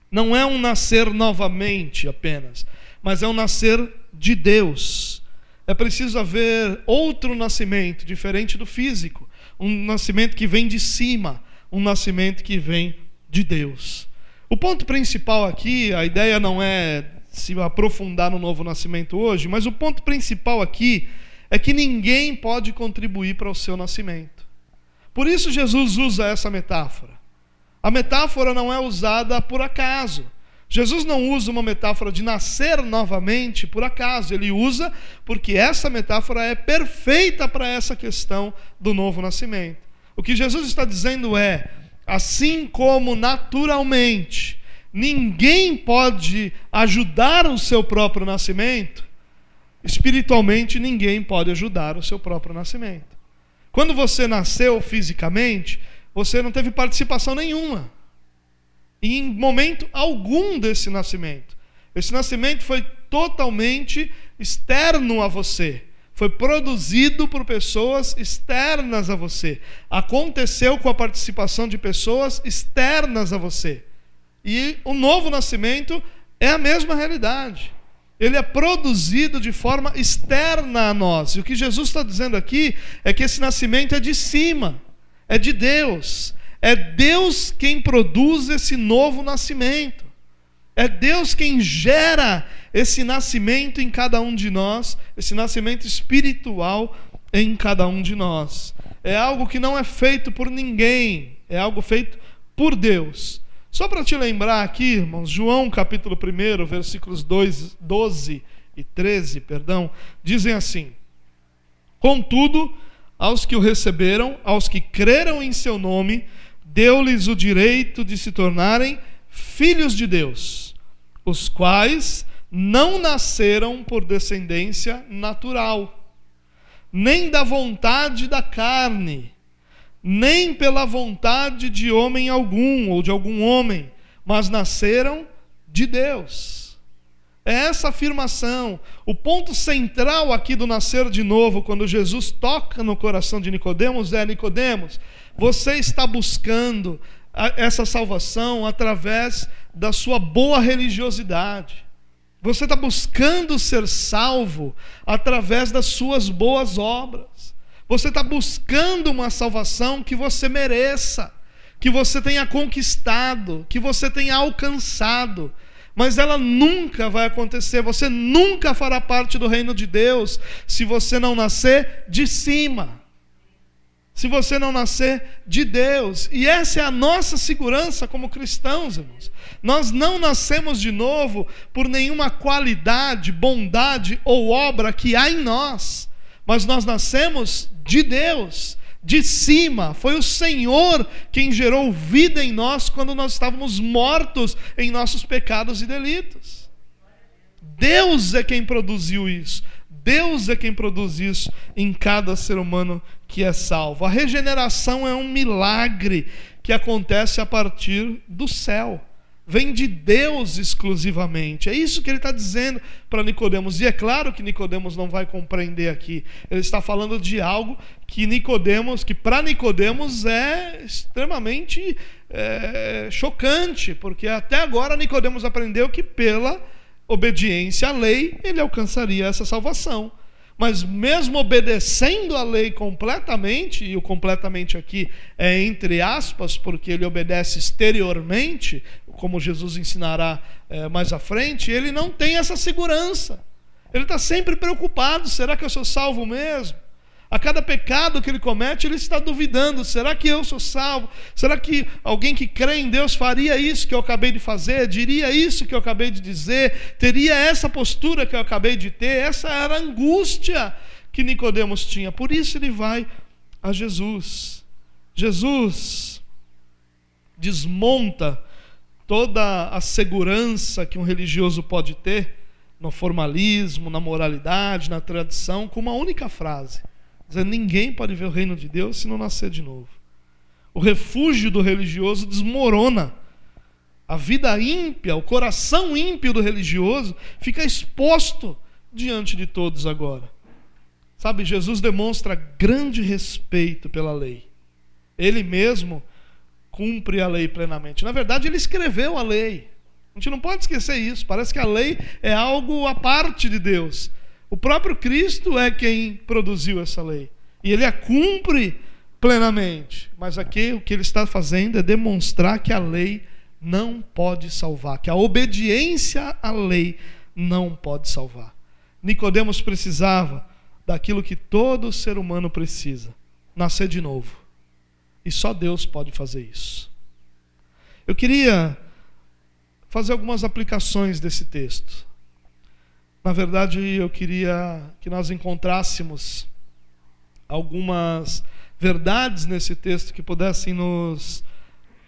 Não é um nascer novamente apenas, mas é um nascer de Deus. É preciso haver outro nascimento, diferente do físico. Um nascimento que vem de cima, um nascimento que vem de Deus. O ponto principal aqui, a ideia não é se aprofundar no novo nascimento hoje, mas o ponto principal aqui é que ninguém pode contribuir para o seu nascimento. Por isso Jesus usa essa metáfora. A metáfora não é usada por acaso. Jesus não usa uma metáfora de nascer novamente por acaso, ele usa porque essa metáfora é perfeita para essa questão do novo nascimento. O que Jesus está dizendo é: assim como naturalmente ninguém pode ajudar o seu próprio nascimento, espiritualmente ninguém pode ajudar o seu próprio nascimento. Quando você nasceu fisicamente, você não teve participação nenhuma. Em momento algum desse nascimento. Esse nascimento foi totalmente externo a você. Foi produzido por pessoas externas a você. Aconteceu com a participação de pessoas externas a você. E o novo nascimento é a mesma realidade. Ele é produzido de forma externa a nós. E o que Jesus está dizendo aqui é que esse nascimento é de cima, é de Deus. É Deus quem produz esse novo nascimento. É Deus quem gera esse nascimento em cada um de nós, esse nascimento espiritual em cada um de nós. É algo que não é feito por ninguém, é algo feito por Deus. Só para te lembrar aqui, irmãos, João capítulo 1, versículos 2, 12 e 13, perdão, dizem assim: Contudo, aos que o receberam, aos que creram em seu nome, deu-lhes o direito de se tornarem filhos de Deus, os quais não nasceram por descendência natural, nem da vontade da carne, nem pela vontade de homem algum ou de algum homem, mas nasceram de Deus. É essa afirmação, o ponto central aqui do nascer de novo, quando Jesus toca no coração de Nicodemos, é Nicodemos, você está buscando essa salvação através da sua boa religiosidade. Você está buscando ser salvo através das suas boas obras. Você está buscando uma salvação que você mereça, que você tenha conquistado, que você tenha alcançado. Mas ela nunca vai acontecer, você nunca fará parte do reino de Deus se você não nascer de cima se você não nascer de Deus. E essa é a nossa segurança como cristãos, irmãos. Nós não nascemos de novo por nenhuma qualidade, bondade ou obra que há em nós, mas nós nascemos de Deus, de cima. Foi o Senhor quem gerou vida em nós quando nós estávamos mortos em nossos pecados e delitos. Deus é quem produziu isso. Deus é quem produz isso em cada ser humano que é salvo. A regeneração é um milagre que acontece a partir do céu. Vem de Deus exclusivamente. É isso que ele está dizendo para Nicodemos. E é claro que Nicodemos não vai compreender aqui. Ele está falando de algo que Nicodemos, que para Nicodemos é extremamente é, chocante, porque até agora Nicodemos aprendeu que pela obediência à lei, ele alcançaria essa salvação. Mas mesmo obedecendo a lei completamente, e o completamente aqui é entre aspas, porque ele obedece exteriormente, como Jesus ensinará é, mais à frente, ele não tem essa segurança. Ele está sempre preocupado: será que eu sou salvo mesmo? A cada pecado que ele comete, ele está duvidando: será que eu sou salvo? Será que alguém que crê em Deus faria isso que eu acabei de fazer? Diria isso que eu acabei de dizer? Teria essa postura que eu acabei de ter? Essa era a angústia que Nicodemos tinha. Por isso ele vai a Jesus. Jesus desmonta toda a segurança que um religioso pode ter no formalismo, na moralidade, na tradição, com uma única frase Dizendo, ninguém pode ver o reino de Deus se não nascer de novo. O refúgio do religioso desmorona. A vida ímpia, o coração ímpio do religioso fica exposto diante de todos agora. Sabe, Jesus demonstra grande respeito pela lei. Ele mesmo cumpre a lei plenamente. Na verdade, ele escreveu a lei. A gente não pode esquecer isso. Parece que a lei é algo à parte de Deus. O próprio Cristo é quem produziu essa lei. E ele a cumpre plenamente. Mas aqui o que ele está fazendo é demonstrar que a lei não pode salvar, que a obediência à lei não pode salvar. Nicodemos precisava daquilo que todo ser humano precisa, nascer de novo. E só Deus pode fazer isso. Eu queria fazer algumas aplicações desse texto. Na verdade, eu queria que nós encontrássemos algumas verdades nesse texto que pudessem nos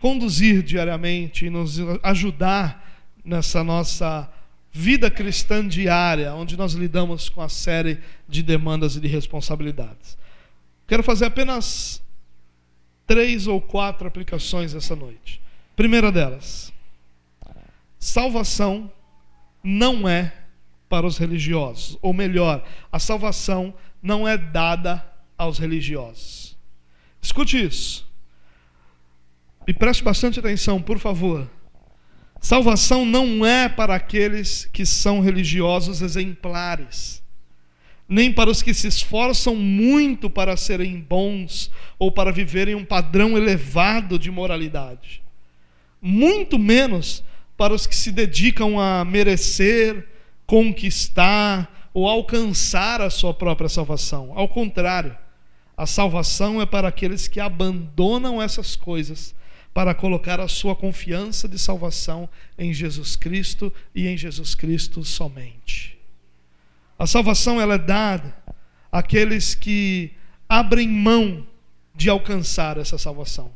conduzir diariamente e nos ajudar nessa nossa vida cristã diária, onde nós lidamos com a série de demandas e de responsabilidades. Quero fazer apenas três ou quatro aplicações essa noite. Primeira delas, salvação não é para os religiosos. Ou melhor, a salvação não é dada aos religiosos. Escute isso. E preste bastante atenção, por favor. Salvação não é para aqueles que são religiosos exemplares, nem para os que se esforçam muito para serem bons ou para viverem um padrão elevado de moralidade. Muito menos para os que se dedicam a merecer conquistar ou alcançar a sua própria salvação. Ao contrário, a salvação é para aqueles que abandonam essas coisas para colocar a sua confiança de salvação em Jesus Cristo e em Jesus Cristo somente. A salvação ela é dada àqueles que abrem mão de alcançar essa salvação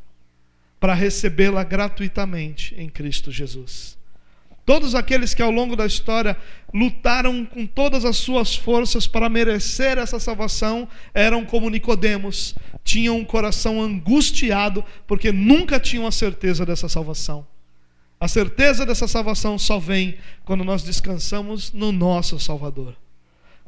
para recebê-la gratuitamente em Cristo Jesus. Todos aqueles que ao longo da história lutaram com todas as suas forças para merecer essa salvação eram como Nicodemos, tinham um coração angustiado porque nunca tinham a certeza dessa salvação. A certeza dessa salvação só vem quando nós descansamos no nosso Salvador.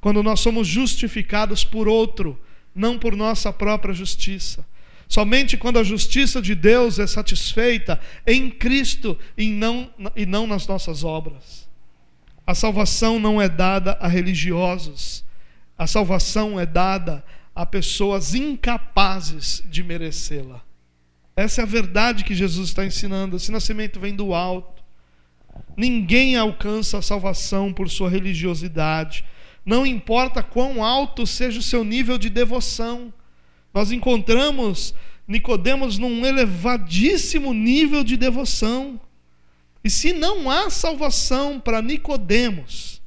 Quando nós somos justificados por outro, não por nossa própria justiça. Somente quando a justiça de Deus é satisfeita em Cristo e não, e não nas nossas obras. A salvação não é dada a religiosos, a salvação é dada a pessoas incapazes de merecê-la. Essa é a verdade que Jesus está ensinando. Esse nascimento vem do alto. Ninguém alcança a salvação por sua religiosidade. Não importa quão alto seja o seu nível de devoção. Nós encontramos Nicodemos num elevadíssimo nível de devoção. E se não há salvação para Nicodemos,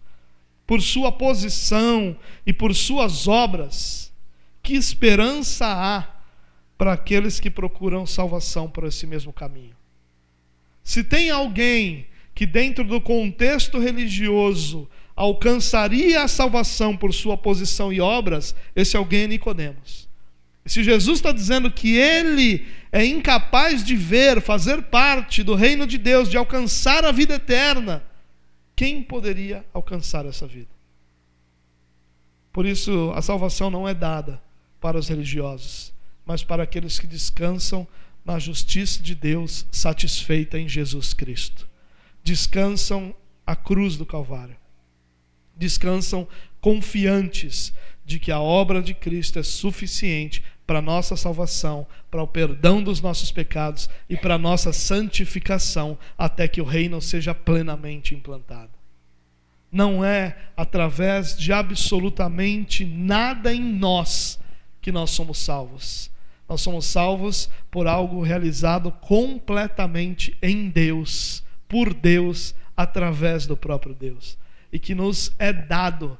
por sua posição e por suas obras, que esperança há para aqueles que procuram salvação por esse mesmo caminho? Se tem alguém que dentro do contexto religioso alcançaria a salvação por sua posição e obras, esse alguém é Nicodemos. Se Jesus está dizendo que ele é incapaz de ver, fazer parte do reino de Deus, de alcançar a vida eterna, quem poderia alcançar essa vida? Por isso, a salvação não é dada para os religiosos, mas para aqueles que descansam na justiça de Deus satisfeita em Jesus Cristo. Descansam a cruz do Calvário. Descansam confiantes de que a obra de Cristo é suficiente para a nossa salvação, para o perdão dos nossos pecados e para a nossa santificação, até que o reino seja plenamente implantado. Não é através de absolutamente nada em nós que nós somos salvos. Nós somos salvos por algo realizado completamente em Deus, por Deus, através do próprio Deus, e que nos é dado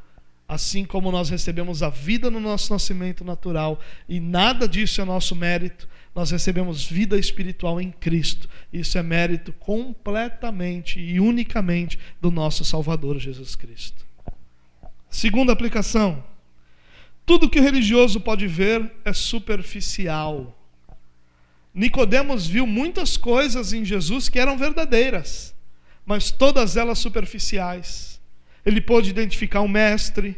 assim como nós recebemos a vida no nosso nascimento natural, e nada disso é nosso mérito, nós recebemos vida espiritual em Cristo. Isso é mérito completamente e unicamente do nosso Salvador Jesus Cristo. Segunda aplicação: tudo que o religioso pode ver é superficial. Nicodemos viu muitas coisas em Jesus que eram verdadeiras, mas todas elas superficiais ele pôde identificar um mestre,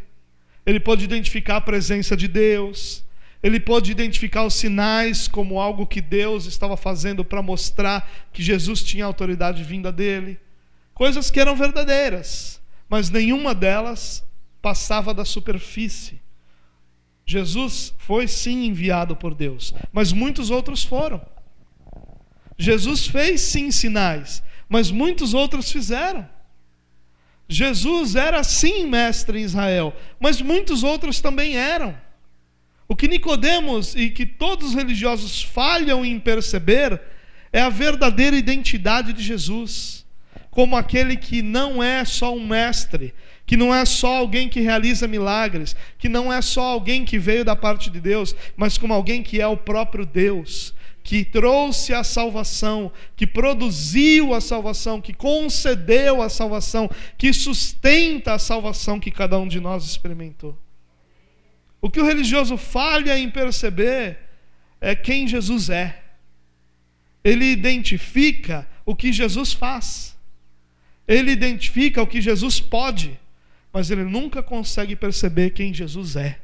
ele pôde identificar a presença de Deus, ele pôde identificar os sinais como algo que Deus estava fazendo para mostrar que Jesus tinha autoridade vinda dele. Coisas que eram verdadeiras, mas nenhuma delas passava da superfície. Jesus foi sim enviado por Deus, mas muitos outros foram. Jesus fez sim sinais, mas muitos outros fizeram. Jesus era sim mestre em Israel, mas muitos outros também eram. O que Nicodemos e que todos os religiosos falham em perceber é a verdadeira identidade de Jesus, como aquele que não é só um mestre, que não é só alguém que realiza milagres, que não é só alguém que veio da parte de Deus, mas como alguém que é o próprio Deus, que trouxe a salvação, que produziu a salvação, que concedeu a salvação, que sustenta a salvação que cada um de nós experimentou. O que o religioso falha em perceber é quem Jesus é. Ele identifica o que Jesus faz. Ele identifica o que Jesus pode, mas ele nunca consegue perceber quem Jesus é.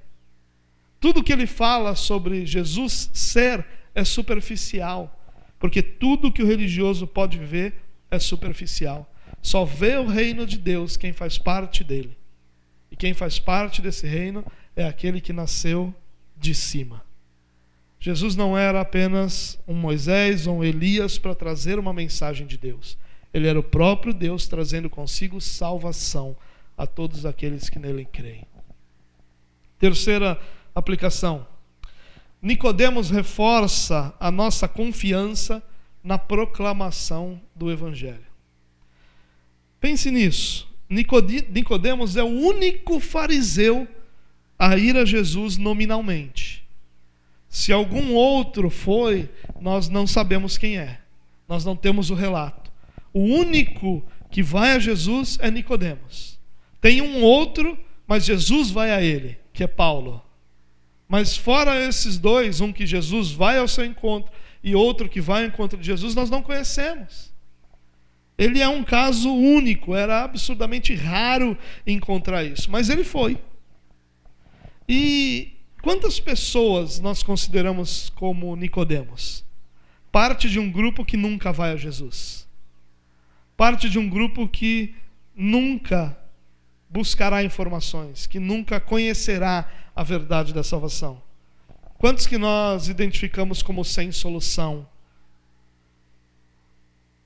Tudo que ele fala sobre Jesus ser é superficial, porque tudo que o religioso pode ver é superficial. Só vê o reino de Deus quem faz parte dele. E quem faz parte desse reino é aquele que nasceu de cima. Jesus não era apenas um Moisés ou um Elias para trazer uma mensagem de Deus. Ele era o próprio Deus trazendo consigo salvação a todos aqueles que nele creem. Terceira aplicação. Nicodemos reforça a nossa confiança na proclamação do evangelho. Pense nisso. Nicodemos é o único fariseu a ir a Jesus nominalmente. Se algum outro foi, nós não sabemos quem é. Nós não temos o relato. O único que vai a Jesus é Nicodemos. Tem um outro, mas Jesus vai a ele, que é Paulo. Mas fora esses dois, um que Jesus vai ao seu encontro e outro que vai ao encontro de Jesus, nós não conhecemos. Ele é um caso único, era absurdamente raro encontrar isso, mas ele foi. E quantas pessoas nós consideramos como Nicodemos? Parte de um grupo que nunca vai a Jesus. Parte de um grupo que nunca buscará informações, que nunca conhecerá a verdade da salvação. Quantos que nós identificamos como sem solução?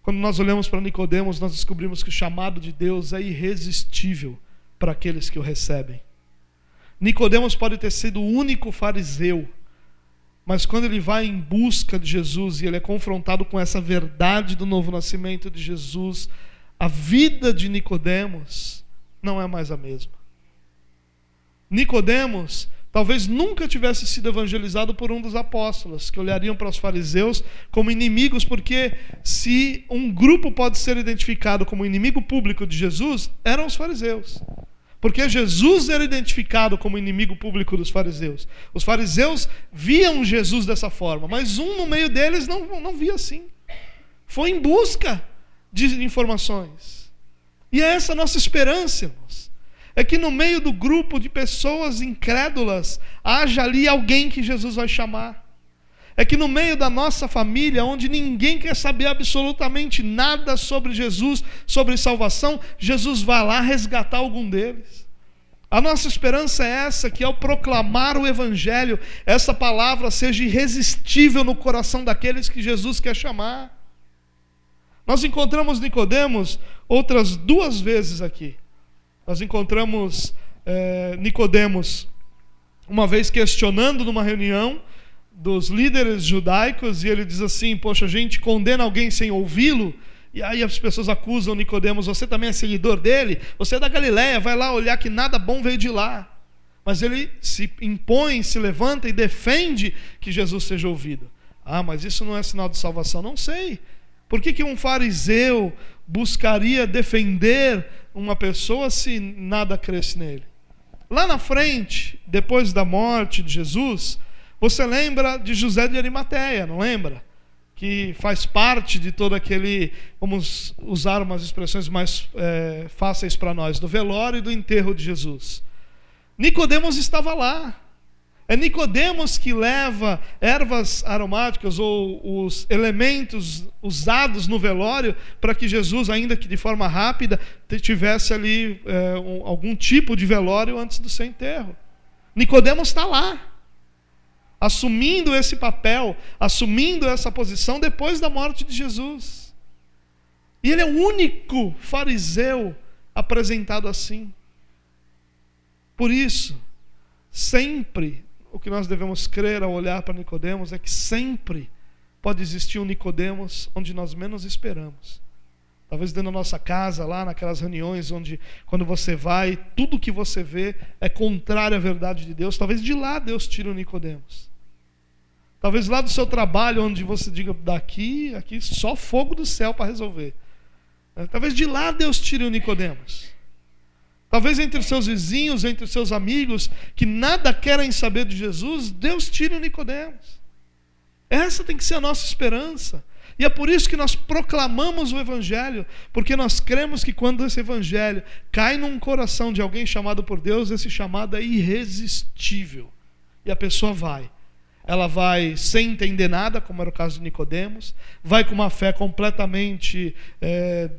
Quando nós olhamos para Nicodemos, nós descobrimos que o chamado de Deus é irresistível para aqueles que o recebem. Nicodemos pode ter sido o único fariseu, mas quando ele vai em busca de Jesus e ele é confrontado com essa verdade do novo nascimento de Jesus, a vida de Nicodemos não é mais a mesma. Nicodemos talvez nunca tivesse sido evangelizado por um dos apóstolos, que olhariam para os fariseus como inimigos, porque se um grupo pode ser identificado como inimigo público de Jesus, eram os fariseus. Porque Jesus era identificado como inimigo público dos fariseus. Os fariseus viam Jesus dessa forma, mas um no meio deles não, não via assim. Foi em busca de informações. E é essa a nossa esperança, irmãos é que no meio do grupo de pessoas incrédulas haja ali alguém que Jesus vai chamar. É que no meio da nossa família, onde ninguém quer saber absolutamente nada sobre Jesus, sobre salvação, Jesus vai lá resgatar algum deles. A nossa esperança é essa, que ao proclamar o Evangelho, essa palavra seja irresistível no coração daqueles que Jesus quer chamar. Nós encontramos Nicodemos outras duas vezes aqui. Nós encontramos é, Nicodemos uma vez questionando numa reunião dos líderes judaicos e ele diz assim: "Poxa, a gente condena alguém sem ouvi-lo?" E aí as pessoas acusam Nicodemos: "Você também é seguidor dele? Você é da Galiléia, vai lá olhar que nada bom veio de lá." Mas ele se impõe, se levanta e defende que Jesus seja ouvido. Ah, mas isso não é sinal de salvação? Não sei. Por que, que um fariseu buscaria defender uma pessoa se nada cresce nele? Lá na frente, depois da morte de Jesus, você lembra de José de Arimateia, não lembra? Que faz parte de todo aquele, vamos usar umas expressões mais é, fáceis para nós, do velório e do enterro de Jesus. Nicodemos estava lá. É Nicodemos que leva ervas aromáticas ou os elementos usados no velório para que Jesus, ainda que de forma rápida, tivesse ali é, um, algum tipo de velório antes do seu enterro. Nicodemos está lá, assumindo esse papel, assumindo essa posição depois da morte de Jesus. E ele é o único fariseu apresentado assim. Por isso, sempre o que nós devemos crer ao olhar para Nicodemos é que sempre pode existir um Nicodemos onde nós menos esperamos. Talvez dentro da nossa casa, lá naquelas reuniões onde quando você vai, tudo que você vê é contrário à verdade de Deus. Talvez de lá Deus tire o Nicodemos. Talvez lá do seu trabalho, onde você diga, daqui, aqui, só fogo do céu para resolver. Talvez de lá Deus tire o Nicodemos. Talvez entre os seus vizinhos, entre os seus amigos, que nada querem saber de Jesus, Deus tire o Nicodemos. Essa tem que ser a nossa esperança. E é por isso que nós proclamamos o Evangelho, porque nós cremos que quando esse Evangelho cai num coração de alguém chamado por Deus, esse chamado é irresistível. E a pessoa vai. Ela vai sem entender nada, como era o caso de Nicodemos, vai com uma fé completamente é,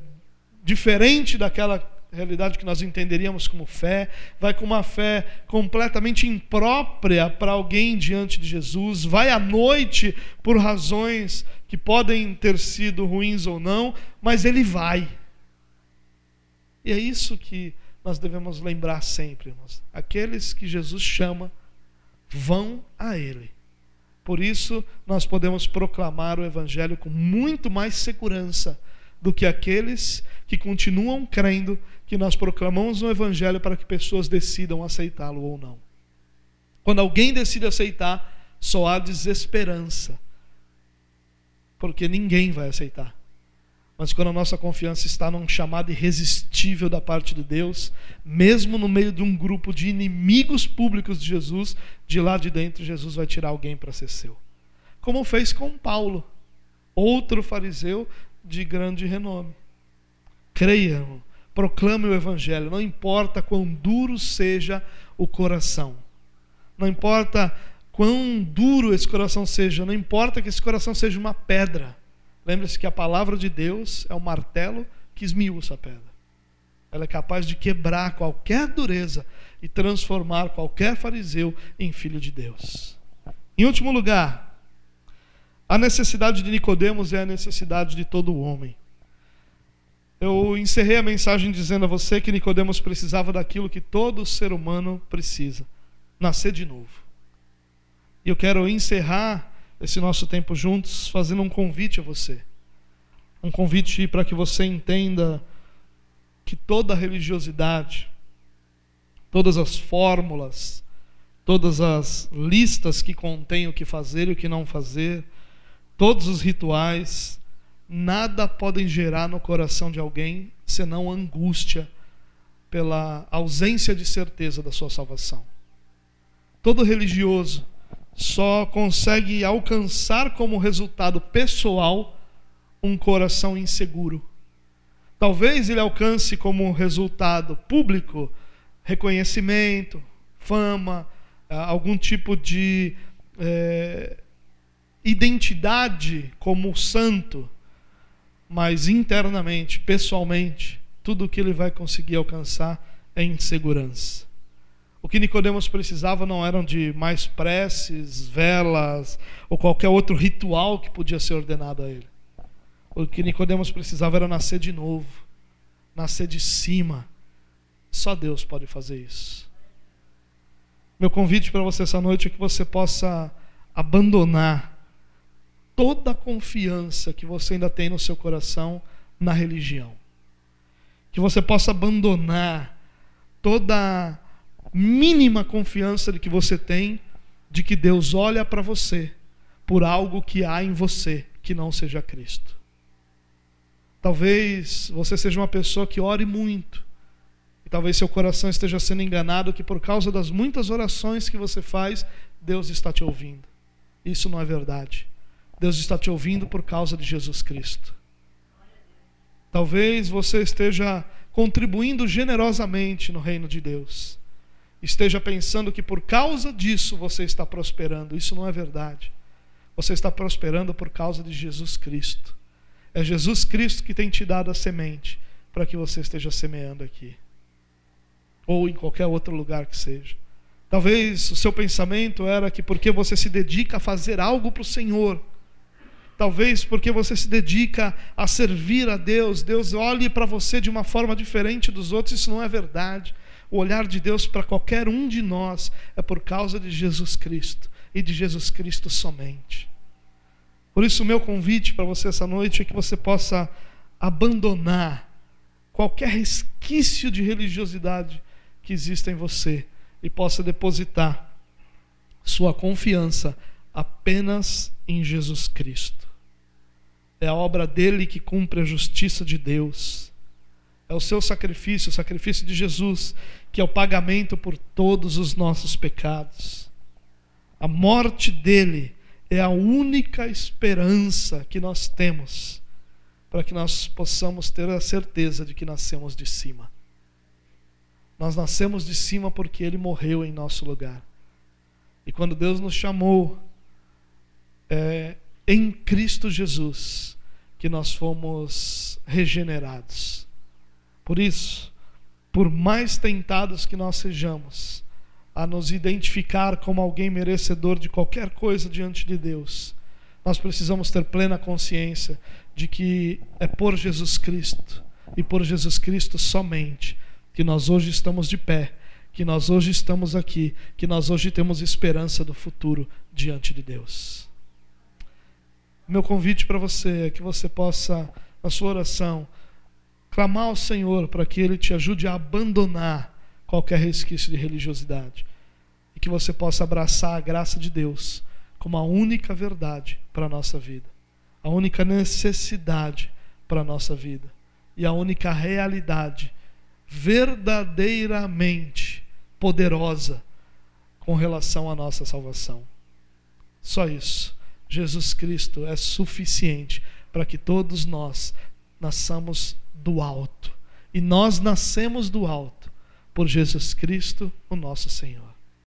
diferente daquela realidade que nós entenderíamos como fé, vai com uma fé completamente imprópria para alguém diante de Jesus, vai à noite por razões que podem ter sido ruins ou não, mas ele vai. E é isso que nós devemos lembrar sempre, irmãos. Aqueles que Jesus chama vão a ele. Por isso, nós podemos proclamar o Evangelho com muito mais segurança do que aqueles que continuam crendo que nós proclamamos o Evangelho para que pessoas decidam aceitá-lo ou não. Quando alguém decide aceitar, só há desesperança, porque ninguém vai aceitar. Mas quando a nossa confiança está num chamado irresistível da parte de Deus, mesmo no meio de um grupo de inimigos públicos de Jesus, de lá de dentro Jesus vai tirar alguém para ser seu. Como fez com Paulo, outro fariseu de grande renome. Creia, proclame o evangelho, não importa quão duro seja o coração. Não importa quão duro esse coração seja, não importa que esse coração seja uma pedra. Lembre-se que a palavra de Deus é o martelo que esmiuça a pedra. Ela é capaz de quebrar qualquer dureza e transformar qualquer fariseu em filho de Deus. Em último lugar, a necessidade de Nicodemos é a necessidade de todo homem. Eu encerrei a mensagem dizendo a você que Nicodemos precisava daquilo que todo ser humano precisa: nascer de novo. E eu quero encerrar esse nosso tempo juntos fazendo um convite a você. Um convite para que você entenda que toda religiosidade, todas as fórmulas, todas as listas que contêm o que fazer e o que não fazer, todos os rituais, nada podem gerar no coração de alguém senão angústia pela ausência de certeza da sua salvação. Todo religioso só consegue alcançar como resultado pessoal um coração inseguro. Talvez ele alcance como resultado público reconhecimento, fama, ah, algum tipo de é, identidade como santo, mas internamente, pessoalmente, tudo o que ele vai conseguir alcançar é insegurança. O que Nicodemos precisava não eram de mais preces, velas ou qualquer outro ritual que podia ser ordenado a ele. O que Nicodemos precisava era nascer de novo, nascer de cima. Só Deus pode fazer isso. Meu convite para você essa noite é que você possa abandonar toda a confiança que você ainda tem no seu coração na religião. Que você possa abandonar toda mínima confiança de que você tem de que Deus olha para você por algo que há em você que não seja Cristo. Talvez você seja uma pessoa que ore muito. E talvez seu coração esteja sendo enganado que por causa das muitas orações que você faz, Deus está te ouvindo. Isso não é verdade. Deus está te ouvindo por causa de Jesus Cristo. Talvez você esteja contribuindo generosamente no reino de Deus esteja pensando que por causa disso você está prosperando. Isso não é verdade. Você está prosperando por causa de Jesus Cristo. É Jesus Cristo que tem te dado a semente para que você esteja semeando aqui. Ou em qualquer outro lugar que seja. Talvez o seu pensamento era que porque você se dedica a fazer algo para o Senhor, talvez porque você se dedica a servir a Deus, Deus olhe para você de uma forma diferente dos outros, isso não é verdade. O olhar de Deus para qualquer um de nós é por causa de Jesus Cristo e de Jesus Cristo somente. Por isso, o meu convite para você essa noite é que você possa abandonar qualquer resquício de religiosidade que exista em você e possa depositar sua confiança apenas em Jesus Cristo. É a obra dele que cumpre a justiça de Deus. É o seu sacrifício, o sacrifício de Jesus, que é o pagamento por todos os nossos pecados. A morte dele é a única esperança que nós temos para que nós possamos ter a certeza de que nascemos de cima. Nós nascemos de cima porque ele morreu em nosso lugar. E quando Deus nos chamou, é em Cristo Jesus que nós fomos regenerados. Por isso, por mais tentados que nós sejamos a nos identificar como alguém merecedor de qualquer coisa diante de Deus, nós precisamos ter plena consciência de que é por Jesus Cristo e por Jesus Cristo somente que nós hoje estamos de pé, que nós hoje estamos aqui, que nós hoje temos esperança do futuro diante de Deus. Meu convite para você é que você possa, na sua oração, clamar ao Senhor para que Ele te ajude a abandonar qualquer resquício de religiosidade e que você possa abraçar a graça de Deus como a única verdade para a nossa vida, a única necessidade para a nossa vida. E a única realidade verdadeiramente poderosa com relação à nossa salvação. Só isso. Jesus Cristo é suficiente para que todos nós nasçamos do alto. E nós nascemos do alto por Jesus Cristo, o nosso Senhor.